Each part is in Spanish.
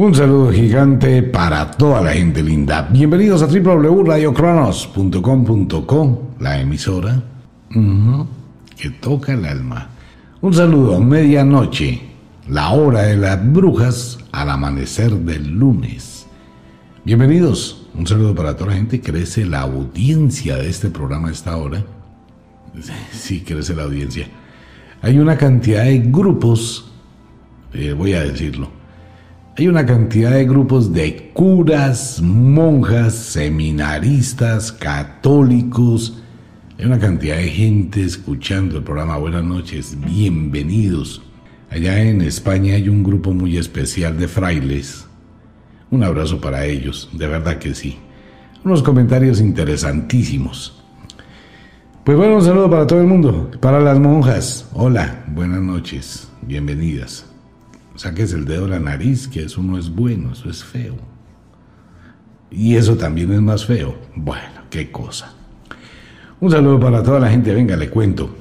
Un saludo gigante para toda la gente linda. Bienvenidos a www.radiocronos.com.co, la emisora que toca el alma. Un saludo a medianoche, la hora de las brujas, al amanecer del lunes. Bienvenidos. Un saludo para toda la gente. Crece la audiencia de este programa a esta hora. Sí, crece la audiencia. Hay una cantidad de grupos, eh, voy a decirlo, hay una cantidad de grupos de curas, monjas, seminaristas, católicos. Hay una cantidad de gente escuchando el programa. Buenas noches, bienvenidos. Allá en España hay un grupo muy especial de frailes. Un abrazo para ellos, de verdad que sí. Unos comentarios interesantísimos. Pues bueno, un saludo para todo el mundo. Para las monjas. Hola, buenas noches, bienvenidas saques el dedo de la nariz, que eso no es bueno, eso es feo. Y eso también es más feo. Bueno, qué cosa. Un saludo para toda la gente, venga, le cuento.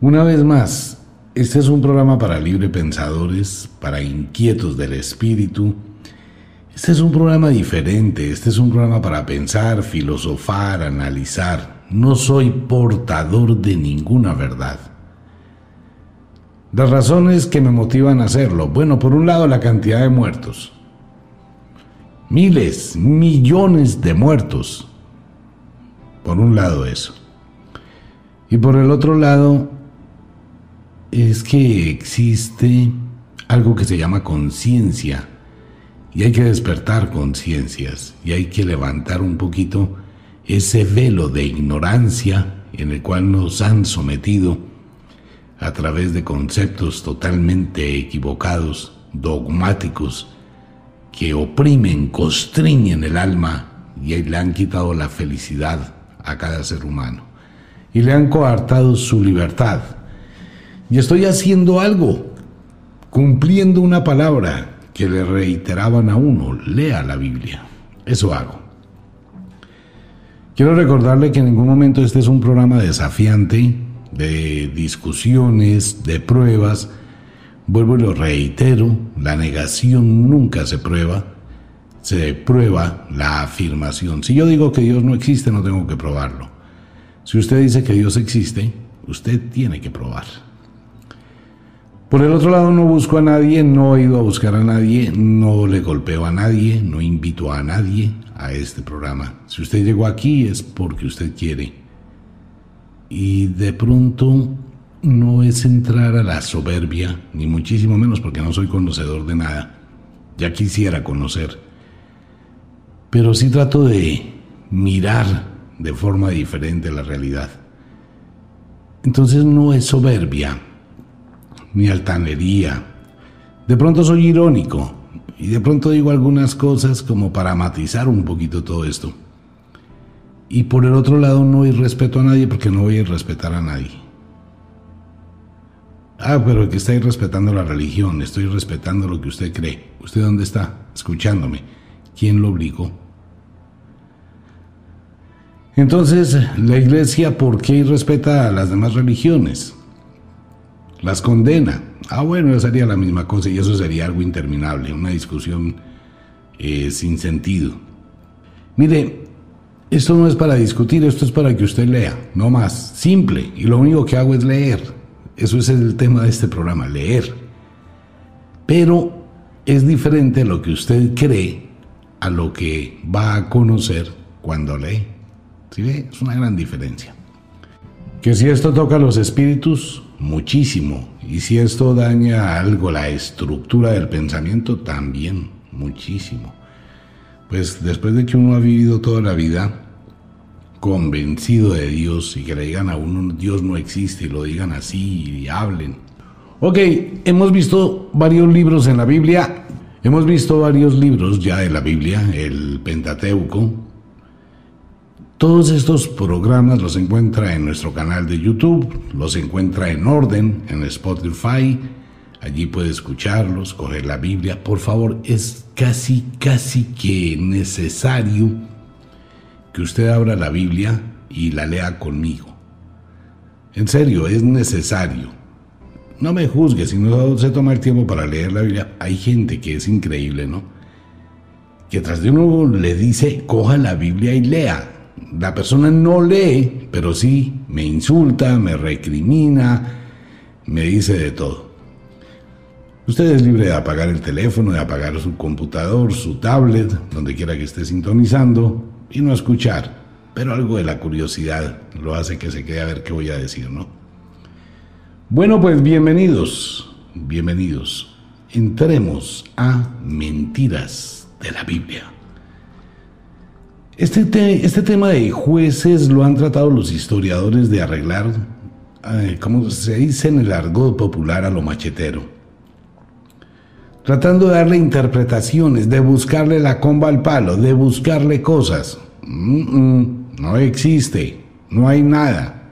Una vez más, este es un programa para libre pensadores, para inquietos del espíritu. Este es un programa diferente, este es un programa para pensar, filosofar, analizar. No soy portador de ninguna verdad. Las razones que me motivan a hacerlo. Bueno, por un lado la cantidad de muertos. Miles, millones de muertos. Por un lado eso. Y por el otro lado es que existe algo que se llama conciencia. Y hay que despertar conciencias. Y hay que levantar un poquito ese velo de ignorancia en el cual nos han sometido a través de conceptos totalmente equivocados, dogmáticos, que oprimen, constriñen el alma y le han quitado la felicidad a cada ser humano y le han coartado su libertad. Y estoy haciendo algo, cumpliendo una palabra que le reiteraban a uno, lea la Biblia. Eso hago. Quiero recordarle que en ningún momento este es un programa desafiante, de discusiones, de pruebas. Vuelvo y lo reitero, la negación nunca se prueba, se prueba la afirmación. Si yo digo que Dios no existe, no tengo que probarlo. Si usted dice que Dios existe, usted tiene que probar. Por el otro lado, no busco a nadie, no he ido a buscar a nadie, no le golpeo a nadie, no invito a nadie a este programa. Si usted llegó aquí es porque usted quiere y de pronto no es entrar a la soberbia, ni muchísimo menos porque no soy conocedor de nada. Ya quisiera conocer. Pero sí trato de mirar de forma diferente la realidad. Entonces no es soberbia, ni altanería. De pronto soy irónico y de pronto digo algunas cosas como para matizar un poquito todo esto. Y por el otro lado no hay respeto a nadie porque no voy a respetar a nadie. Ah, pero que está respetando la religión, estoy respetando lo que usted cree. ¿Usted dónde está? Escuchándome. ¿Quién lo obligó? Entonces, la iglesia, ¿por qué respeta a las demás religiones? Las condena. Ah, bueno, eso sería la misma cosa y eso sería algo interminable, una discusión eh, sin sentido. Mire, esto no es para discutir, esto es para que usted lea, no más, simple. Y lo único que hago es leer. Eso es el tema de este programa, leer. Pero es diferente lo que usted cree a lo que va a conocer cuando lee. ¿Sí ve? Es una gran diferencia. Que si esto toca a los espíritus, muchísimo. Y si esto daña algo la estructura del pensamiento, también muchísimo pues después de que uno ha vivido toda la vida convencido de Dios y que le digan a uno Dios no existe y lo digan así y hablen. Ok, hemos visto varios libros en la Biblia, hemos visto varios libros ya de la Biblia, el Pentateuco. Todos estos programas los encuentra en nuestro canal de YouTube, los encuentra en orden en Spotify, Allí puede escucharlos, coger la Biblia. Por favor, es casi, casi que necesario que usted abra la Biblia y la lea conmigo. En serio, es necesario. no me juzgue si no se toma el tiempo para leer la Biblia. Hay gente que es increíble, ¿no? Que tras de uno le dice, coja la Biblia y lea. La persona no lee, pero sí me insulta, me recrimina, me dice de todo. Usted es libre de apagar el teléfono, de apagar su computador, su tablet, donde quiera que esté sintonizando y no escuchar. Pero algo de la curiosidad lo hace que se quede a ver qué voy a decir, ¿no? Bueno, pues bienvenidos, bienvenidos. Entremos a mentiras de la Biblia. Este, este tema de jueces lo han tratado los historiadores de arreglar, eh, como se dice en el argot popular, a lo machetero tratando de darle interpretaciones, de buscarle la comba al palo, de buscarle cosas. no existe, no hay nada.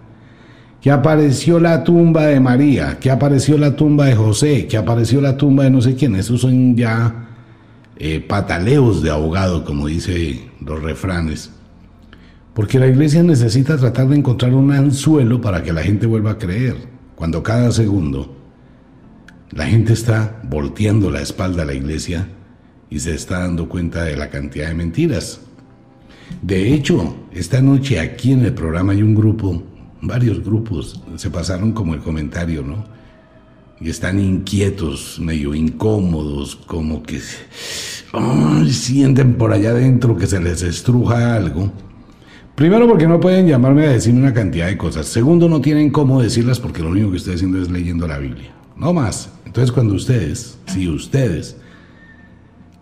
Que apareció la tumba de María, que apareció la tumba de José, que apareció la tumba de no sé quién. Esos son ya eh, pataleos de abogado, como dice los refranes. Porque la iglesia necesita tratar de encontrar un anzuelo para que la gente vuelva a creer, cuando cada segundo la gente está volteando la espalda a la iglesia y se está dando cuenta de la cantidad de mentiras. De hecho, esta noche aquí en el programa hay un grupo, varios grupos, se pasaron como el comentario, ¿no? Y están inquietos, medio incómodos, como que sienten por allá adentro que se les estruja algo. Primero porque no pueden llamarme a decirme una cantidad de cosas. Segundo, no tienen cómo decirlas porque lo único que estoy haciendo es leyendo la Biblia. No más. Entonces cuando ustedes, si ustedes,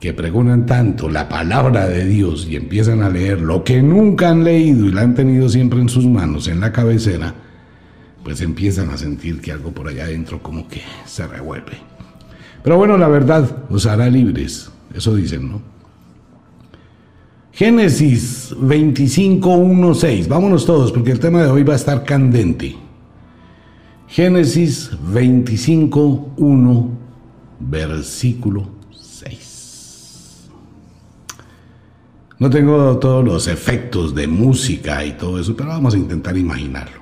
que preguntan tanto la palabra de Dios y empiezan a leer lo que nunca han leído y la han tenido siempre en sus manos, en la cabecera, pues empiezan a sentir que algo por allá adentro como que se revuelve. Pero bueno, la verdad os hará libres, eso dicen, ¿no? Génesis 25, 6. Vámonos todos porque el tema de hoy va a estar candente. Génesis 25, 1, versículo 6. No tengo todos los efectos de música y todo eso, pero vamos a intentar imaginarlo.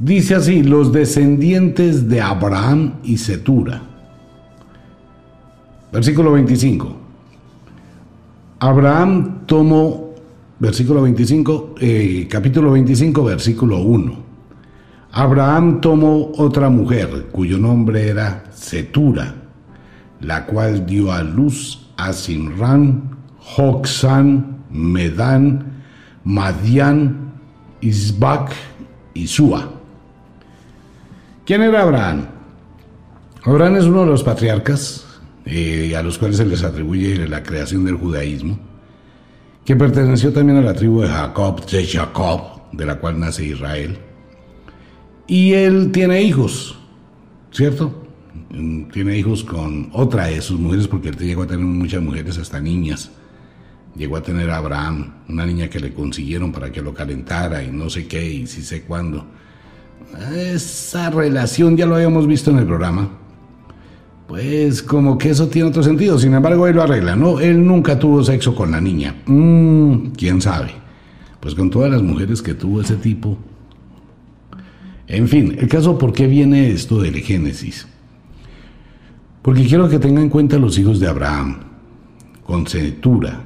Dice así, los descendientes de Abraham y Setura. Versículo 25. Abraham tomó, versículo 25, eh, capítulo 25, versículo 1. Abraham tomó otra mujer, cuyo nombre era Setura, la cual dio a luz a Simran, Joxan, Medán, Madian, Isbac y Sua. ¿Quién era Abraham? Abraham es uno de los patriarcas eh, a los cuales se les atribuye la creación del judaísmo, que perteneció también a la tribu de Jacob, de Jacob, de la cual nace Israel y él tiene hijos, ¿cierto? Tiene hijos con otra de sus mujeres, porque él llegó a tener muchas mujeres, hasta niñas. Llegó a tener a Abraham, una niña que le consiguieron para que lo calentara y no sé qué, y si sé cuándo. Esa relación ya lo habíamos visto en el programa. Pues como que eso tiene otro sentido. Sin embargo, él lo arregla. No, él nunca tuvo sexo con la niña. Mm, ¿Quién sabe? Pues con todas las mujeres que tuvo ese tipo, en fin, el caso, ¿por qué viene esto del Génesis? Porque quiero que tengan en cuenta los hijos de Abraham, con Setura,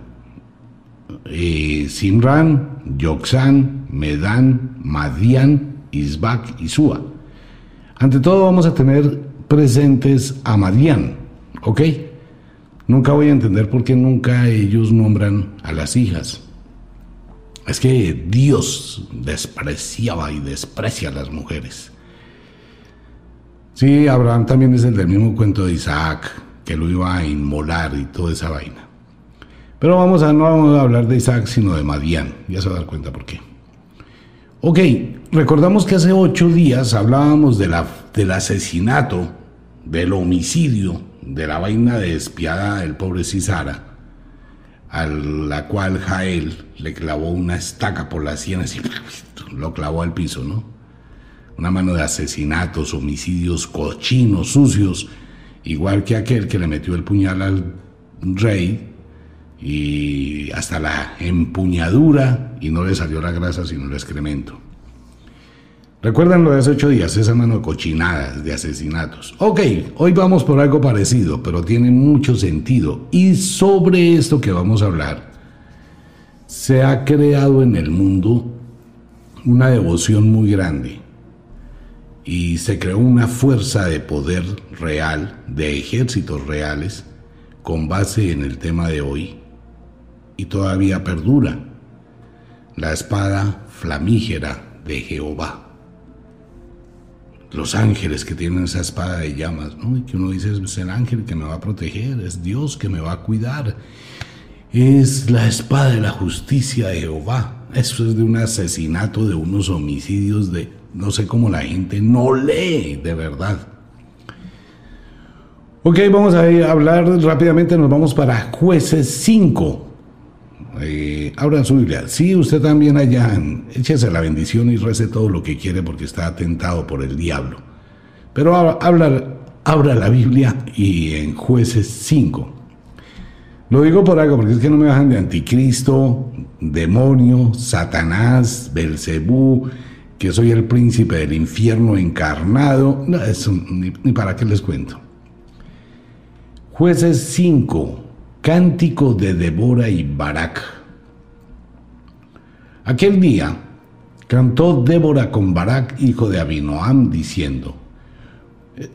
eh, Simran, Yoxán, Medán, Madian, Isbac y Sua. Ante todo vamos a tener presentes a Madian, ¿ok? Nunca voy a entender por qué nunca ellos nombran a las hijas. Es que Dios despreciaba y desprecia a las mujeres. Sí, Abraham también es el del mismo cuento de Isaac, que lo iba a inmolar y toda esa vaina. Pero vamos a, no vamos a hablar de Isaac, sino de Madián. Ya se va a dar cuenta por qué. Ok, recordamos que hace ocho días hablábamos del asesinato, del homicidio, de la vaina despiadada del pobre Cisara a la cual Jael le clavó una estaca por las sienes y lo clavó al piso, ¿no? Una mano de asesinatos, homicidios cochinos, sucios, igual que aquel que le metió el puñal al rey y hasta la empuñadura y no le salió la grasa sino el excremento. Recuerdan lo de hace ocho días, esa mano de cochinadas, de asesinatos. Ok, hoy vamos por algo parecido, pero tiene mucho sentido. Y sobre esto que vamos a hablar, se ha creado en el mundo una devoción muy grande y se creó una fuerza de poder real, de ejércitos reales, con base en el tema de hoy, y todavía perdura, la espada flamígera de Jehová los ángeles que tienen esa espada de llamas, ¿no? Y que uno dice, es el ángel que me va a proteger, es Dios que me va a cuidar, es la espada de la justicia de Jehová. Eso es de un asesinato, de unos homicidios, de no sé cómo la gente no lee de verdad. Ok, vamos a hablar rápidamente, nos vamos para jueces 5. Eh, abran su Biblia. Sí, usted también allá, échese la bendición y rece todo lo que quiere porque está atentado por el diablo. Pero habla, abra la Biblia y en jueces 5. Lo digo por algo, porque es que no me bajan de anticristo, demonio, Satanás, Belcebú, que soy el príncipe del infierno encarnado. No, ni, ni para qué les cuento. Jueces 5 Cántico de Débora y Barak. Aquel día cantó Débora con Barak, hijo de Abinoam, diciendo,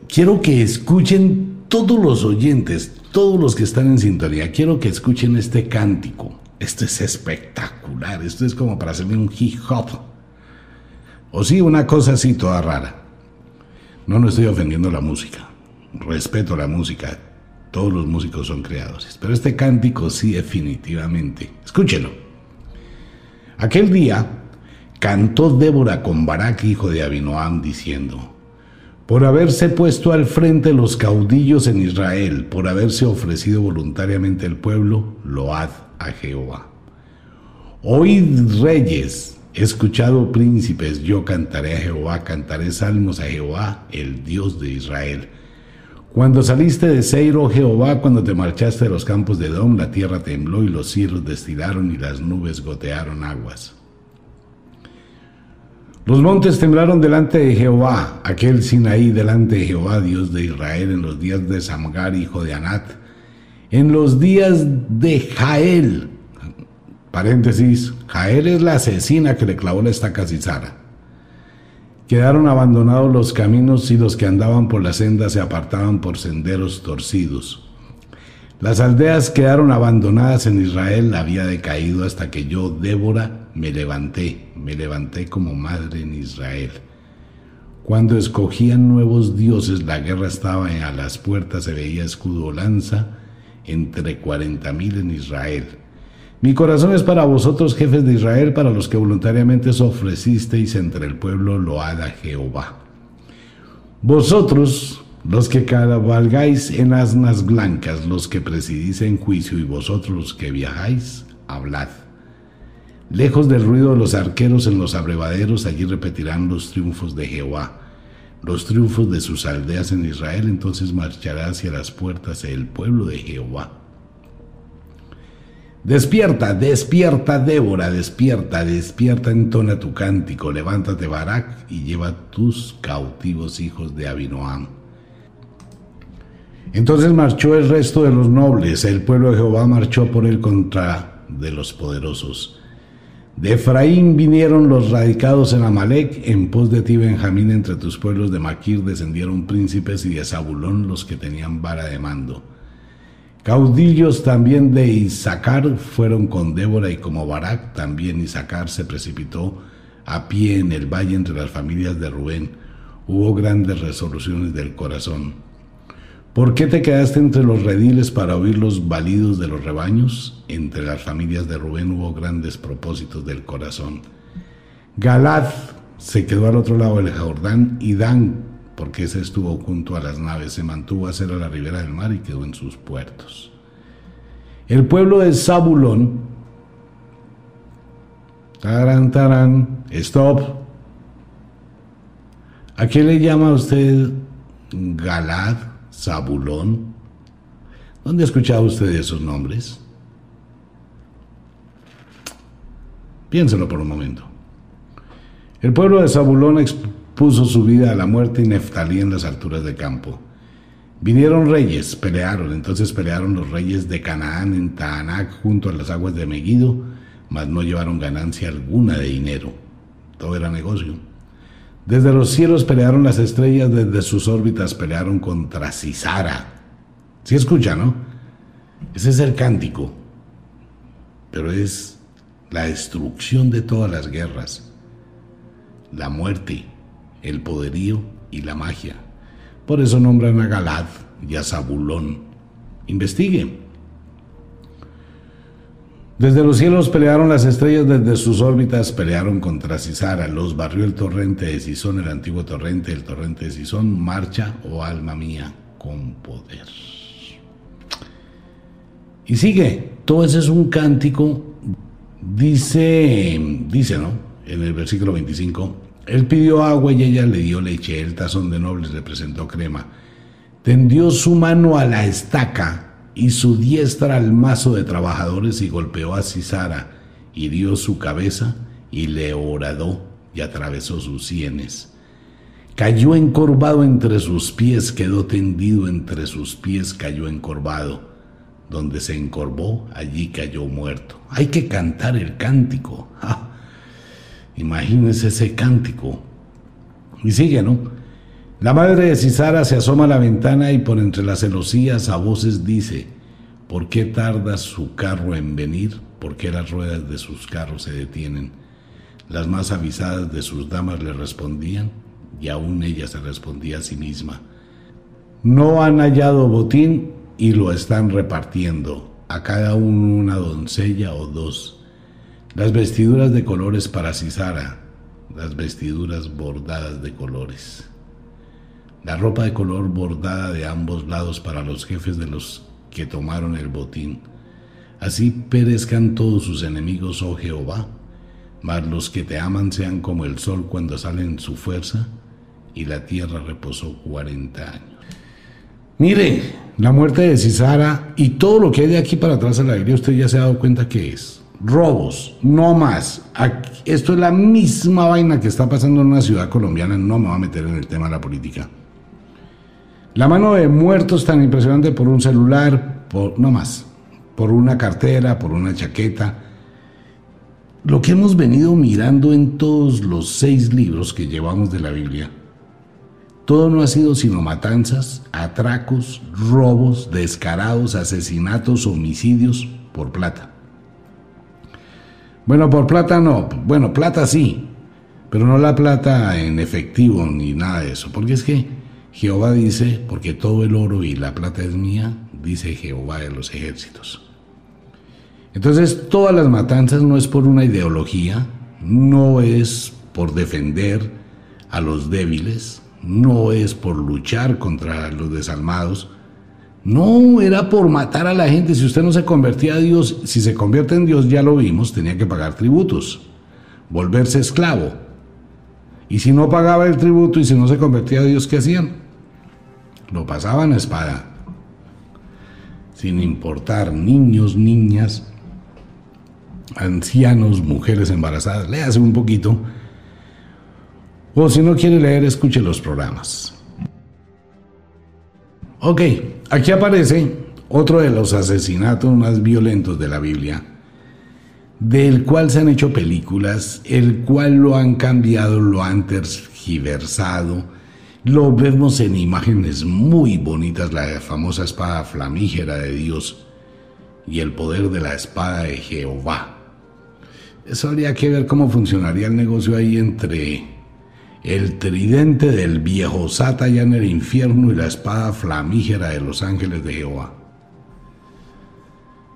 quiero que escuchen todos los oyentes, todos los que están en sintonía, quiero que escuchen este cántico. Esto es espectacular, esto es como para hacerle un hip hop. O sí, una cosa así toda rara. No, no estoy ofendiendo la música. Respeto la música todos los músicos son creadores. Pero este cántico sí definitivamente. Escúchelo. Aquel día cantó Débora con Barak, hijo de Abinoam, diciendo, por haberse puesto al frente los caudillos en Israel, por haberse ofrecido voluntariamente el pueblo, load a Jehová. Oíd reyes, escuchado príncipes, yo cantaré a Jehová, cantaré salmos a Jehová, el Dios de Israel cuando saliste de Seiro, Jehová, cuando te marchaste de los campos de Edom, la tierra tembló y los cielos destilaron y las nubes gotearon aguas. Los montes temblaron delante de Jehová, aquel Sinaí delante de Jehová, Dios de Israel, en los días de Samgar, hijo de Anat, en los días de Jael. Paréntesis, Jael es la asesina que le clavó la estaca a Cisara. Quedaron abandonados los caminos y los que andaban por la senda se apartaban por senderos torcidos. Las aldeas quedaron abandonadas en Israel, había decaído hasta que yo, Débora, me levanté, me levanté como madre en Israel. Cuando escogían nuevos dioses, la guerra estaba a las puertas, se veía escudo lanza entre cuarenta mil en Israel. Mi corazón es para vosotros, jefes de Israel, para los que voluntariamente os ofrecisteis entre el pueblo, loada Jehová. Vosotros, los que cabalgáis en asnas blancas, los que presidís en juicio, y vosotros los que viajáis, hablad. Lejos del ruido de los arqueros en los abrevaderos, allí repetirán los triunfos de Jehová, los triunfos de sus aldeas en Israel, entonces marchará hacia las puertas el pueblo de Jehová. Despierta, despierta, Débora, despierta, despierta, entona tu cántico, levántate, Barak, y lleva tus cautivos hijos de Abinoam. Entonces marchó el resto de los nobles, el pueblo de Jehová marchó por él contra de los poderosos. De Efraín vinieron los radicados en Amalek, en pos de ti Benjamín entre tus pueblos de Maquir descendieron príncipes y de Zabulón los que tenían vara de mando. Caudillos también de Isaacar fueron con Débora y como Barak también Isaacar se precipitó a pie en el valle entre las familias de Rubén. Hubo grandes resoluciones del corazón. ¿Por qué te quedaste entre los rediles para oír los balidos de los rebaños? Entre las familias de Rubén hubo grandes propósitos del corazón. Galad se quedó al otro lado del Jordán y Dan porque ese estuvo junto a las naves, se mantuvo a hacer a la ribera del mar y quedó en sus puertos. El pueblo de Zabulón, tarán, tarán, stop. ¿A qué le llama usted Galad, Zabulón? ¿Dónde ha escuchado usted esos nombres? Piénselo por un momento. El pueblo de Zabulón puso su vida a la muerte y Neftalí en las alturas de campo. Vinieron reyes, pelearon, entonces pelearon los reyes de Canaán en Taanac junto a las aguas de Megido, mas no llevaron ganancia alguna de dinero. Todo era negocio. Desde los cielos pelearon las estrellas, desde sus órbitas pelearon contra Cisara. ¿Sí escucha, no? Ese es el cántico. Pero es la destrucción de todas las guerras, la muerte, el poderío y la magia. Por eso nombran a Galad y a Zabulón. Investigue. Desde los cielos pelearon las estrellas, desde sus órbitas pelearon contra Cisara, los barrió el torrente de Sison, el antiguo torrente, el torrente de Sison, marcha, oh alma mía, con poder. Y sigue, todo ese es un cántico, dice, dice, ¿no? En el versículo 25, él pidió agua y ella le dio leche, el tazón de nobles le presentó crema. Tendió su mano a la estaca y su diestra al mazo de trabajadores y golpeó a Cisara, dio su cabeza y le horadó y atravesó sus sienes. Cayó encorvado entre sus pies, quedó tendido entre sus pies, cayó encorvado. Donde se encorvó, allí cayó muerto. Hay que cantar el cántico. Imagínense ese cántico. Y sigue, ¿no? La madre de Cisara se asoma a la ventana y por entre las celosías a voces dice, ¿por qué tarda su carro en venir? ¿Por qué las ruedas de sus carros se detienen? Las más avisadas de sus damas le respondían y aún ella se respondía a sí misma. No han hallado botín y lo están repartiendo, a cada uno una doncella o dos las vestiduras de colores para Cisara, las vestiduras bordadas de colores. La ropa de color bordada de ambos lados para los jefes de los que tomaron el botín. Así perezcan todos sus enemigos, oh Jehová, mas los que te aman sean como el sol cuando sale en su fuerza, y la tierra reposó cuarenta años. Mire, la muerte de Cisara y todo lo que hay de aquí para atrás en la Biblia, usted ya se ha dado cuenta que es robos, no más. esto es la misma vaina que está pasando en una ciudad colombiana, no me voy a meter en el tema de la política. La mano de muertos tan impresionante por un celular, por, no más, por una cartera, por una chaqueta. Lo que hemos venido mirando en todos los seis libros que llevamos de la Biblia, todo no ha sido sino matanzas, atracos, robos, descarados, asesinatos, homicidios por plata. Bueno, por plata no. Bueno, plata sí, pero no la plata en efectivo ni nada de eso. Porque es que Jehová dice, porque todo el oro y la plata es mía, dice Jehová de los ejércitos. Entonces, todas las matanzas no es por una ideología, no es por defender a los débiles, no es por luchar contra los desalmados, no, era por matar a la gente. Si usted no se convertía a Dios, si se convierte en Dios, ya lo vimos, tenía que pagar tributos, volverse esclavo. Y si no pagaba el tributo y si no se convertía a Dios, ¿qué hacían? Lo pasaban a espada. Sin importar niños, niñas, ancianos, mujeres embarazadas. Léase un poquito. O si no quiere leer, escuche los programas. Ok, aquí aparece otro de los asesinatos más violentos de la Biblia, del cual se han hecho películas, el cual lo han cambiado, lo han tergiversado, lo vemos en imágenes muy bonitas, la famosa espada flamígera de Dios y el poder de la espada de Jehová. Eso habría que ver cómo funcionaría el negocio ahí entre el tridente del viejo Sata ya en el infierno y la espada flamígera de los ángeles de Jehová.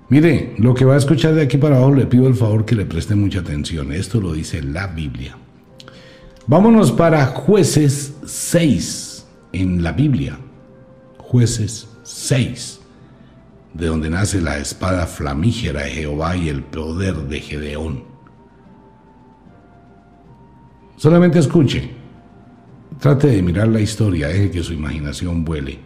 Mire, lo que va a escuchar de aquí para abajo le pido el favor que le preste mucha atención. Esto lo dice la Biblia. Vámonos para jueces 6 en la Biblia. Jueces 6, de donde nace la espada flamígera de Jehová y el poder de Gedeón. Solamente escuche. Trate de mirar la historia, deje que su imaginación vuele.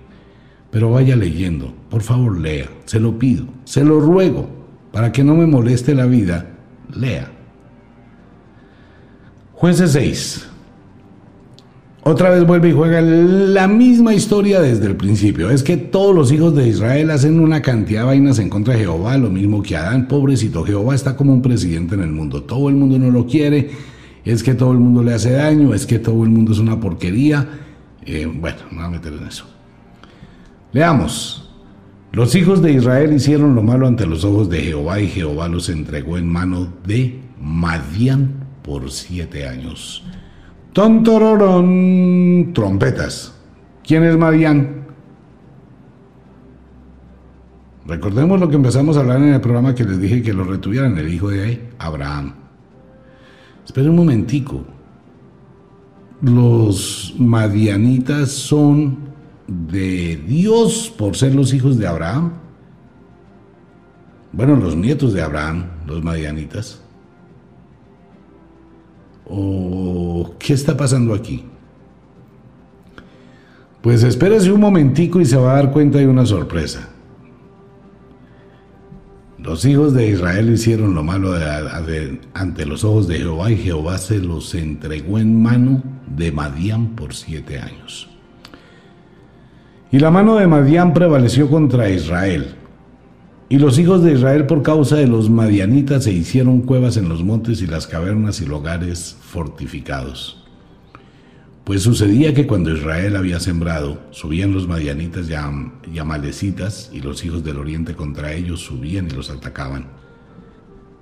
Pero vaya leyendo, por favor lea, se lo pido, se lo ruego, para que no me moleste la vida, lea. Jueces 6. otra vez vuelve y juega la misma historia desde el principio. Es que todos los hijos de Israel hacen una cantidad de vainas en contra de Jehová, lo mismo que Adán, pobrecito. Jehová está como un presidente en el mundo. Todo el mundo no lo quiere, es que todo el mundo le hace daño, es que todo el mundo es una porquería. Eh, bueno, no voy a meter en eso. Leamos. Los hijos de Israel hicieron lo malo ante los ojos de Jehová y Jehová los entregó en mano de Madián por siete años. Tontororón, trompetas. ¿Quién es Madián? Recordemos lo que empezamos a hablar en el programa que les dije que lo retuvieran, el hijo de Abraham. Espera un momentico. Los madianitas son de Dios por ser los hijos de Abraham. Bueno, los nietos de Abraham, los madianitas. ¿O qué está pasando aquí? Pues espérese un momentico y se va a dar cuenta de una sorpresa. Los hijos de Israel hicieron lo malo ante los ojos de Jehová y Jehová se los entregó en mano de Madián por siete años. Y la mano de Madián prevaleció contra Israel. Y los hijos de Israel por causa de los madianitas se hicieron cuevas en los montes y las cavernas y lugares fortificados. Pues sucedía que cuando Israel había sembrado, subían los madianitas y amalecitas, y los hijos del oriente contra ellos subían y los atacaban.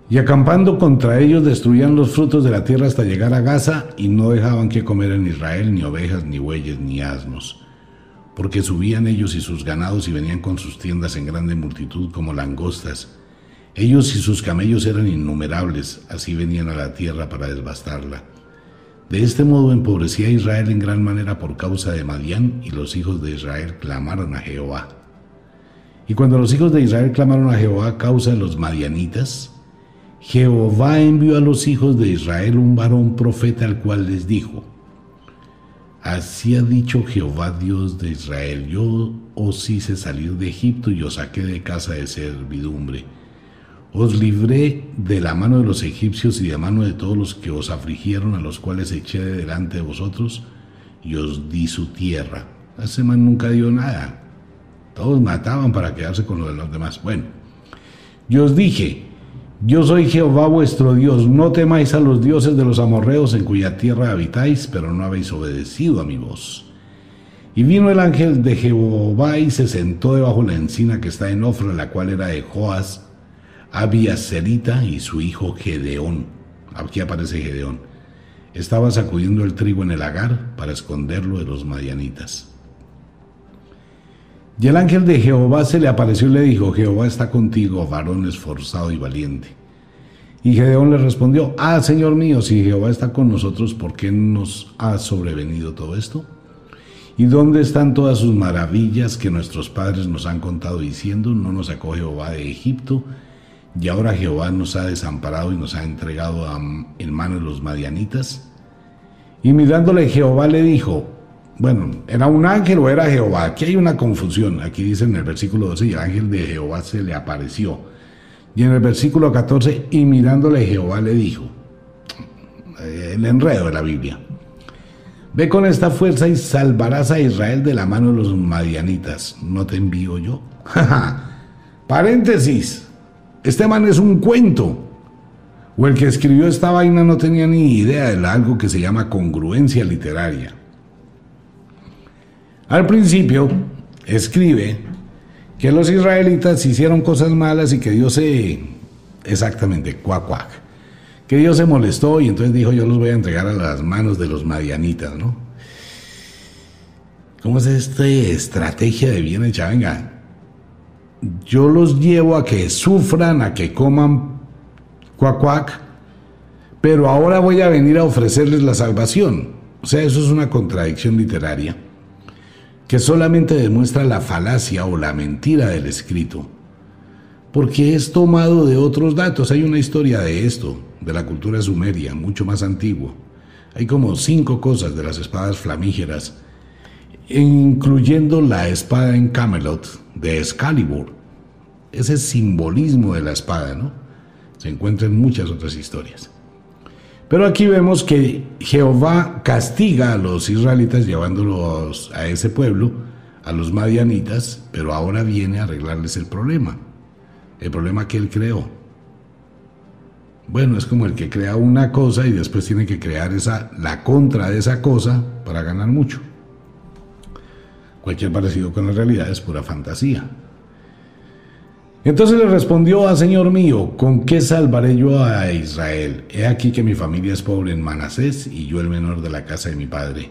Y acampando contra ellos destruían los frutos de la tierra hasta llegar a Gaza, y no dejaban que comer en Israel ni ovejas, ni bueyes, ni asnos porque subían ellos y sus ganados y venían con sus tiendas en grande multitud como langostas. Ellos y sus camellos eran innumerables, así venían a la tierra para devastarla. De este modo empobrecía Israel en gran manera por causa de Madián, y los hijos de Israel clamaron a Jehová. Y cuando los hijos de Israel clamaron a Jehová a causa de los madianitas, Jehová envió a los hijos de Israel un varón profeta al cual les dijo, Así ha dicho Jehová Dios de Israel, yo os hice salir de Egipto y os saqué de casa de servidumbre. Os libré de la mano de los egipcios y de mano de todos los que os afligieron, a los cuales eché de delante de vosotros, y os di su tierra. Ese man nunca dio nada. Todos mataban para quedarse con lo de los demás. Bueno, yo os dije, yo soy Jehová vuestro Dios, no temáis a los dioses de los amorreos en cuya tierra habitáis, pero no habéis obedecido a mi voz. Y vino el ángel de Jehová y se sentó debajo de la encina que está en Ofra, la cual era de Joás, Abiaserita y su hijo Gedeón. Aquí aparece Gedeón. Estaba sacudiendo el trigo en el lagar para esconderlo de los madianitas. Y el ángel de Jehová se le apareció y le dijo, Jehová está contigo, varón esforzado y valiente. Y Gedeón le respondió, ah, Señor mío, si Jehová está con nosotros, ¿por qué nos ha sobrevenido todo esto? ¿Y dónde están todas sus maravillas que nuestros padres nos han contado diciendo, no nos sacó Jehová de Egipto? Y ahora Jehová nos ha desamparado y nos ha entregado en manos de los madianitas. Y mirándole Jehová le dijo, bueno, ¿era un ángel o era Jehová? Aquí hay una confusión. Aquí dice en el versículo 12, y el ángel de Jehová se le apareció. Y en el versículo 14, y mirándole Jehová le dijo, el enredo de la Biblia, ve con esta fuerza y salvarás a Israel de la mano de los madianitas. ¿No te envío yo? Paréntesis, este man es un cuento. O el que escribió esta vaina no tenía ni idea de algo que se llama congruencia literaria. Al principio escribe que los israelitas hicieron cosas malas y que Dios se... Exactamente, cuac, cuac. Que Dios se molestó y entonces dijo, yo los voy a entregar a las manos de los madianitas, ¿no? ¿Cómo es esta estrategia de bien hecha? Venga, yo los llevo a que sufran, a que coman cuac, cuac, pero ahora voy a venir a ofrecerles la salvación. O sea, eso es una contradicción literaria que solamente demuestra la falacia o la mentira del escrito, porque es tomado de otros datos. Hay una historia de esto, de la cultura sumeria, mucho más antigua. Hay como cinco cosas de las espadas flamígeras, incluyendo la espada en Camelot de Excalibur. Ese simbolismo de la espada, ¿no? Se encuentra en muchas otras historias. Pero aquí vemos que Jehová castiga a los israelitas llevándolos a ese pueblo, a los madianitas, pero ahora viene a arreglarles el problema, el problema que él creó. Bueno, es como el que crea una cosa y después tiene que crear esa, la contra de esa cosa para ganar mucho. Cualquier parecido con la realidad es pura fantasía. Entonces le respondió a Señor mío, ¿con qué salvaré yo a Israel? He aquí que mi familia es pobre en Manasés y yo el menor de la casa de mi padre.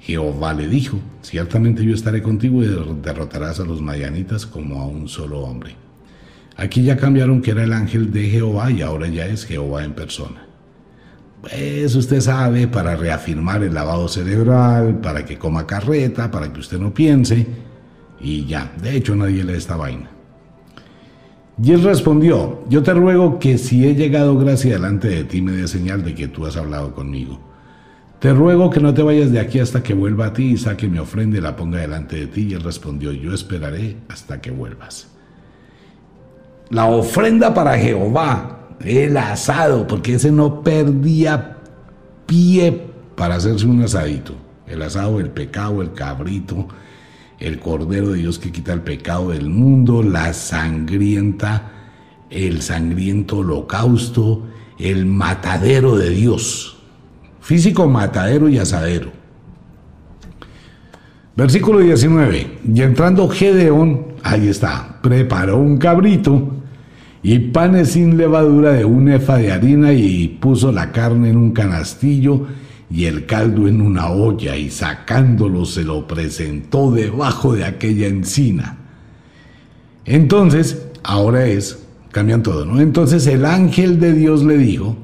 Jehová le dijo, ciertamente yo estaré contigo y derrotarás a los mayanitas como a un solo hombre. Aquí ya cambiaron que era el ángel de Jehová y ahora ya es Jehová en persona. Pues usted sabe, para reafirmar el lavado cerebral, para que coma carreta, para que usted no piense, y ya, de hecho nadie le esta vaina. Y él respondió, yo te ruego que si he llegado gracia delante de ti me dé señal de que tú has hablado conmigo. Te ruego que no te vayas de aquí hasta que vuelva a ti y saque mi ofrenda y la ponga delante de ti. Y él respondió, yo esperaré hasta que vuelvas. La ofrenda para Jehová, el asado, porque ese no perdía pie para hacerse un asadito. El asado, el pecado, el cabrito, el Cordero de Dios que quita el pecado del mundo, la sangrienta, el sangriento holocausto, el matadero de Dios. Físico matadero y asadero. Versículo 19. Y entrando Gedeón, ahí está, preparó un cabrito y panes sin levadura de un efa de harina y puso la carne en un canastillo y el caldo en una olla y sacándolo se lo presentó debajo de aquella encina. Entonces, ahora es, cambian todo, ¿no? Entonces el ángel de Dios le dijo,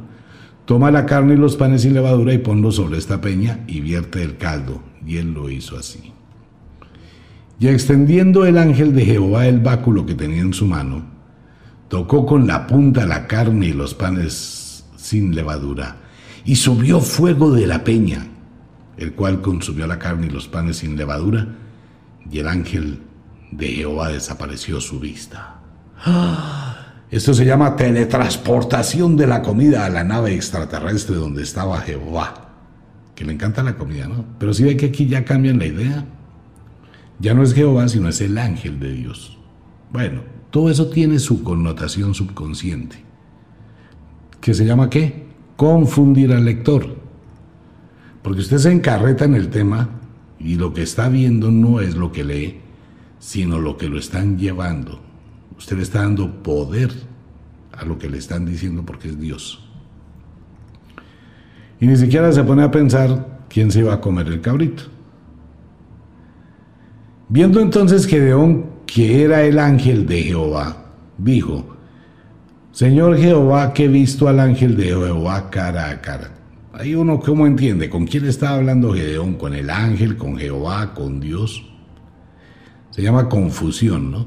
toma la carne y los panes sin levadura y ponlo sobre esta peña y vierte el caldo. Y él lo hizo así. Y extendiendo el ángel de Jehová el báculo que tenía en su mano, tocó con la punta la carne y los panes sin levadura y subió fuego de la peña, el cual consumió la carne y los panes sin levadura, y el ángel de Jehová desapareció su vista. Esto se llama teletransportación de la comida a la nave extraterrestre donde estaba Jehová. Que le encanta la comida, ¿no? Pero si ve que aquí ya cambian la idea. Ya no es Jehová, sino es el ángel de Dios. Bueno, todo eso tiene su connotación subconsciente. ¿Que se llama qué? confundir al lector. Porque usted se encarreta en el tema y lo que está viendo no es lo que lee, sino lo que lo están llevando. Usted le está dando poder a lo que le están diciendo porque es Dios. Y ni siquiera se pone a pensar quién se iba a comer el cabrito. Viendo entonces Gedeón que era el ángel de Jehová, dijo, Señor Jehová, que he visto al ángel de Jehová cara a cara. Ahí uno, ¿cómo entiende? ¿Con quién está hablando Gedeón? ¿Con el ángel? ¿Con Jehová? ¿Con Dios? Se llama confusión, ¿no?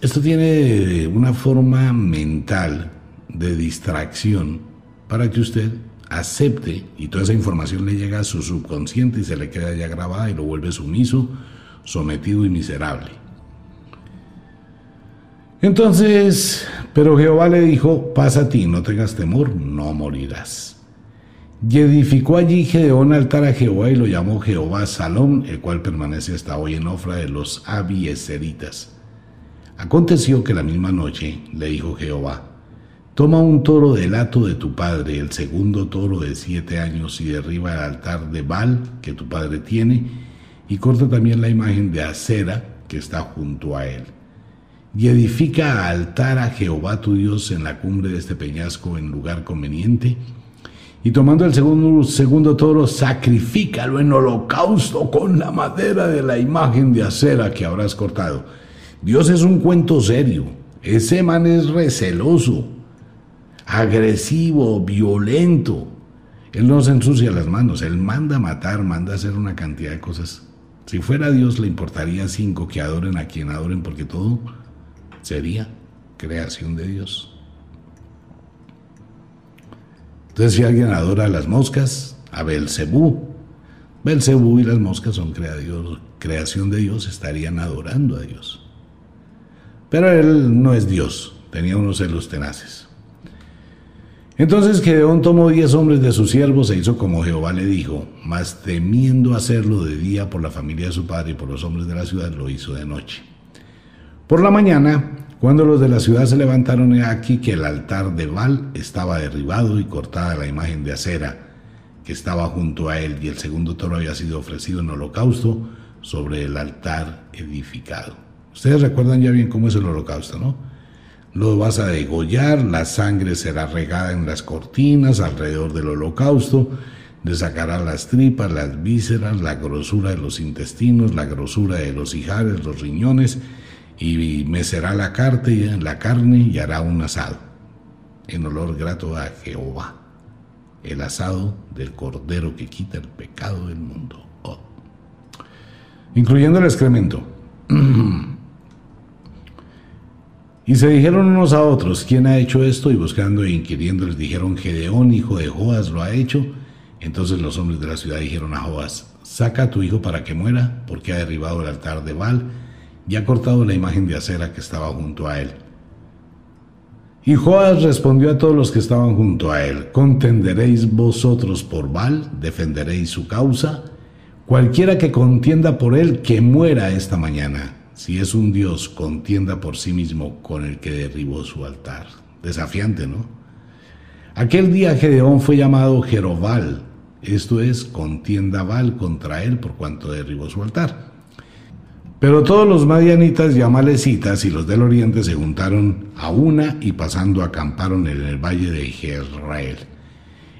Esto tiene una forma mental de distracción para que usted acepte y toda esa información le llega a su subconsciente y se le queda ya grabada y lo vuelve sumiso, sometido y miserable. Entonces, pero Jehová le dijo, pasa a ti, no tengas temor, no morirás. Y edificó allí Gedeón altar a Jehová y lo llamó Jehová Salón, el cual permanece hasta hoy en Ofra de los Abieseritas. Aconteció que la misma noche le dijo Jehová, Toma un toro del hato de tu padre, el segundo toro de siete años, y derriba el altar de Baal que tu padre tiene, y corta también la imagen de Acera que está junto a él y edifica altar a Jehová tu Dios en la cumbre de este peñasco en lugar conveniente. Y tomando el segundo, segundo toro, sacrifícalo en holocausto con la madera de la imagen de acera que habrás cortado. Dios es un cuento serio. Ese man es receloso, agresivo, violento. Él no se ensucia las manos, él manda matar, manda hacer una cantidad de cosas. Si fuera Dios le importaría cinco que adoren a quien adoren porque todo sería creación de Dios. Entonces, si alguien adora a las moscas, a Belcebú, Belcebú y las moscas son creación de Dios, estarían adorando a Dios. Pero él no es Dios, tenía unos celos tenaces. Entonces Gedeón tomó diez hombres de sus siervos e hizo como Jehová le dijo, mas temiendo hacerlo de día por la familia de su padre y por los hombres de la ciudad, lo hizo de noche. Por la mañana, cuando los de la ciudad se levantaron, he aquí que el altar de Baal estaba derribado y cortada la imagen de acera que estaba junto a él, y el segundo toro había sido ofrecido en holocausto sobre el altar edificado. Ustedes recuerdan ya bien cómo es el holocausto, ¿no? Lo vas a degollar, la sangre será regada en las cortinas alrededor del holocausto, le sacará las tripas, las vísceras, la grosura de los intestinos, la grosura de los hijares, los riñones, y mecerá la carne, la carne y hará un asado, en olor grato a Jehová, el asado del cordero que quita el pecado del mundo, oh. incluyendo el excremento. Y se dijeron unos a otros, ¿quién ha hecho esto? Y buscando e inquiriendo les dijeron, Gedeón, hijo de Joas, lo ha hecho. Entonces los hombres de la ciudad dijeron a Joas, saca a tu hijo para que muera, porque ha derribado el altar de Baal y ha cortado la imagen de acera que estaba junto a él. Y Joas respondió a todos los que estaban junto a él, ¿contenderéis vosotros por Baal? ¿Defenderéis su causa? Cualquiera que contienda por él, que muera esta mañana si es un Dios, contienda por sí mismo con el que derribó su altar. Desafiante, ¿no? Aquel día Gedeón fue llamado Jerobal, esto es, contienda Val contra él por cuanto derribó su altar. Pero todos los madianitas y amalecitas y los del oriente se juntaron a una y pasando acamparon en el valle de Jezreel.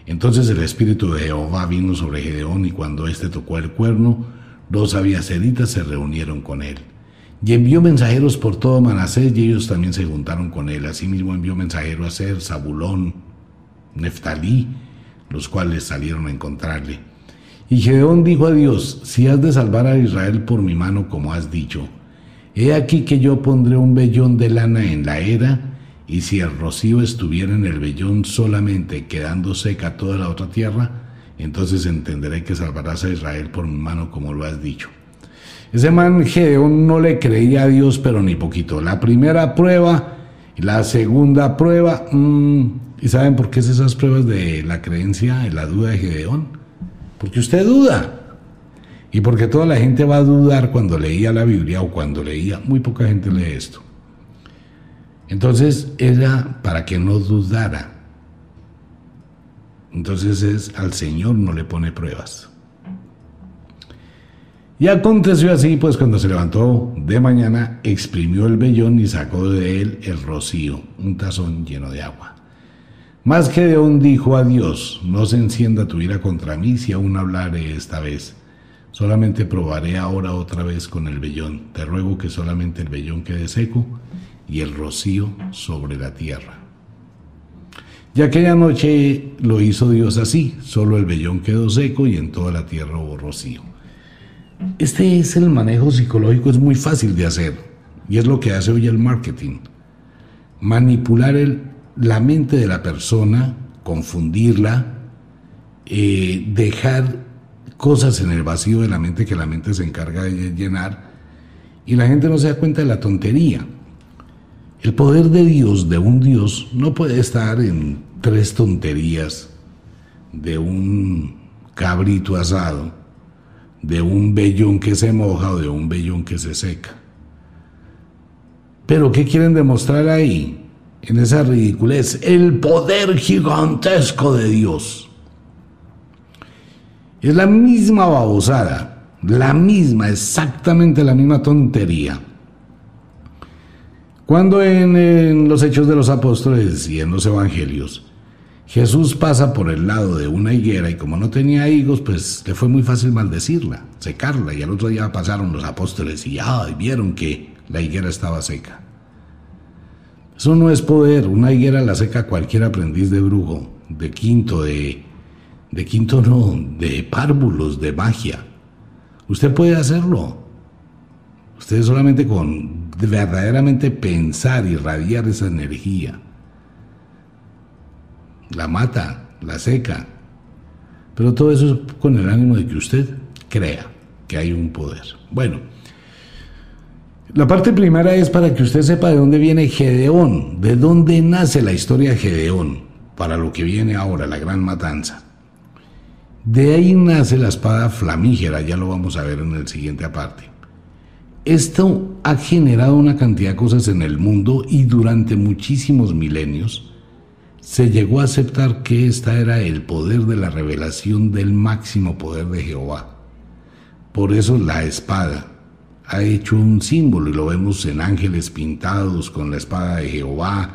Entonces el espíritu de Jehová vino sobre Gedeón y cuando éste tocó el cuerno, dos abiaseritas se reunieron con él. Y envió mensajeros por todo Manasés y ellos también se juntaron con él. Asimismo envió mensajeros a Ser, Zabulón, Neftalí, los cuales salieron a encontrarle. Y Gedeón dijo a Dios, si has de salvar a Israel por mi mano como has dicho, he aquí que yo pondré un vellón de lana en la era, y si el rocío estuviera en el vellón solamente quedando seca toda la otra tierra, entonces entenderé que salvarás a Israel por mi mano como lo has dicho. Ese man Gedeón no le creía a Dios, pero ni poquito. La primera prueba, la segunda prueba, mm, ¿y saben por qué es esas pruebas de la creencia, de la duda de Gedeón? Porque usted duda. Y porque toda la gente va a dudar cuando leía la Biblia o cuando leía, muy poca gente lee esto. Entonces era para que no dudara. Entonces es al Señor no le pone pruebas. Y aconteció así, pues cuando se levantó de mañana, exprimió el vellón y sacó de él el rocío, un tazón lleno de agua. Más Gedeón dijo a Dios, no se encienda tu ira contra mí si aún hablaré esta vez. Solamente probaré ahora otra vez con el vellón. Te ruego que solamente el vellón quede seco y el rocío sobre la tierra. Y aquella noche lo hizo Dios así, solo el vellón quedó seco y en toda la tierra hubo rocío. Este es el manejo psicológico, es muy fácil de hacer y es lo que hace hoy el marketing. Manipular la mente de la persona, confundirla, eh, dejar cosas en el vacío de la mente que la mente se encarga de llenar y la gente no se da cuenta de la tontería. El poder de Dios, de un Dios, no puede estar en tres tonterías de un cabrito asado de un vellón que se moja o de un vellón que se seca. Pero ¿qué quieren demostrar ahí? En esa ridiculez, el poder gigantesco de Dios. Es la misma babosada, la misma, exactamente la misma tontería. Cuando en, en los hechos de los apóstoles y en los evangelios Jesús pasa por el lado de una higuera y como no tenía higos, pues le fue muy fácil maldecirla, secarla. Y al otro día pasaron los apóstoles y, vieron que la higuera estaba seca. Eso no es poder. Una higuera la seca cualquier aprendiz de brujo, de quinto, de, de quinto no, de párvulos, de magia. Usted puede hacerlo. Usted solamente con verdaderamente pensar y radiar esa energía la mata, la seca. Pero todo eso es con el ánimo de que usted crea que hay un poder. Bueno, la parte primera es para que usted sepa de dónde viene Gedeón, de dónde nace la historia de Gedeón. para lo que viene ahora, la gran matanza. De ahí nace la espada flamígera, ya lo vamos a ver en el siguiente aparte. Esto ha generado una cantidad de cosas en el mundo y durante muchísimos milenios se llegó a aceptar que esta era el poder de la revelación del máximo poder de Jehová. Por eso la espada ha hecho un símbolo y lo vemos en ángeles pintados con la espada de Jehová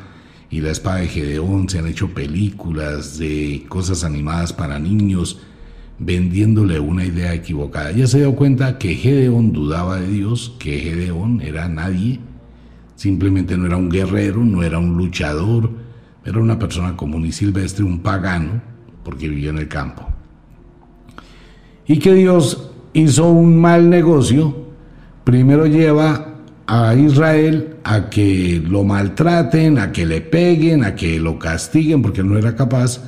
y la espada de Gedeón. Se han hecho películas de cosas animadas para niños vendiéndole una idea equivocada. Ya se dio cuenta que Gedeón dudaba de Dios, que Gedeón era nadie, simplemente no era un guerrero, no era un luchador, era una persona común y silvestre, un pagano, porque vivía en el campo. Y que Dios hizo un mal negocio, primero lleva a Israel a que lo maltraten, a que le peguen, a que lo castiguen porque no era capaz,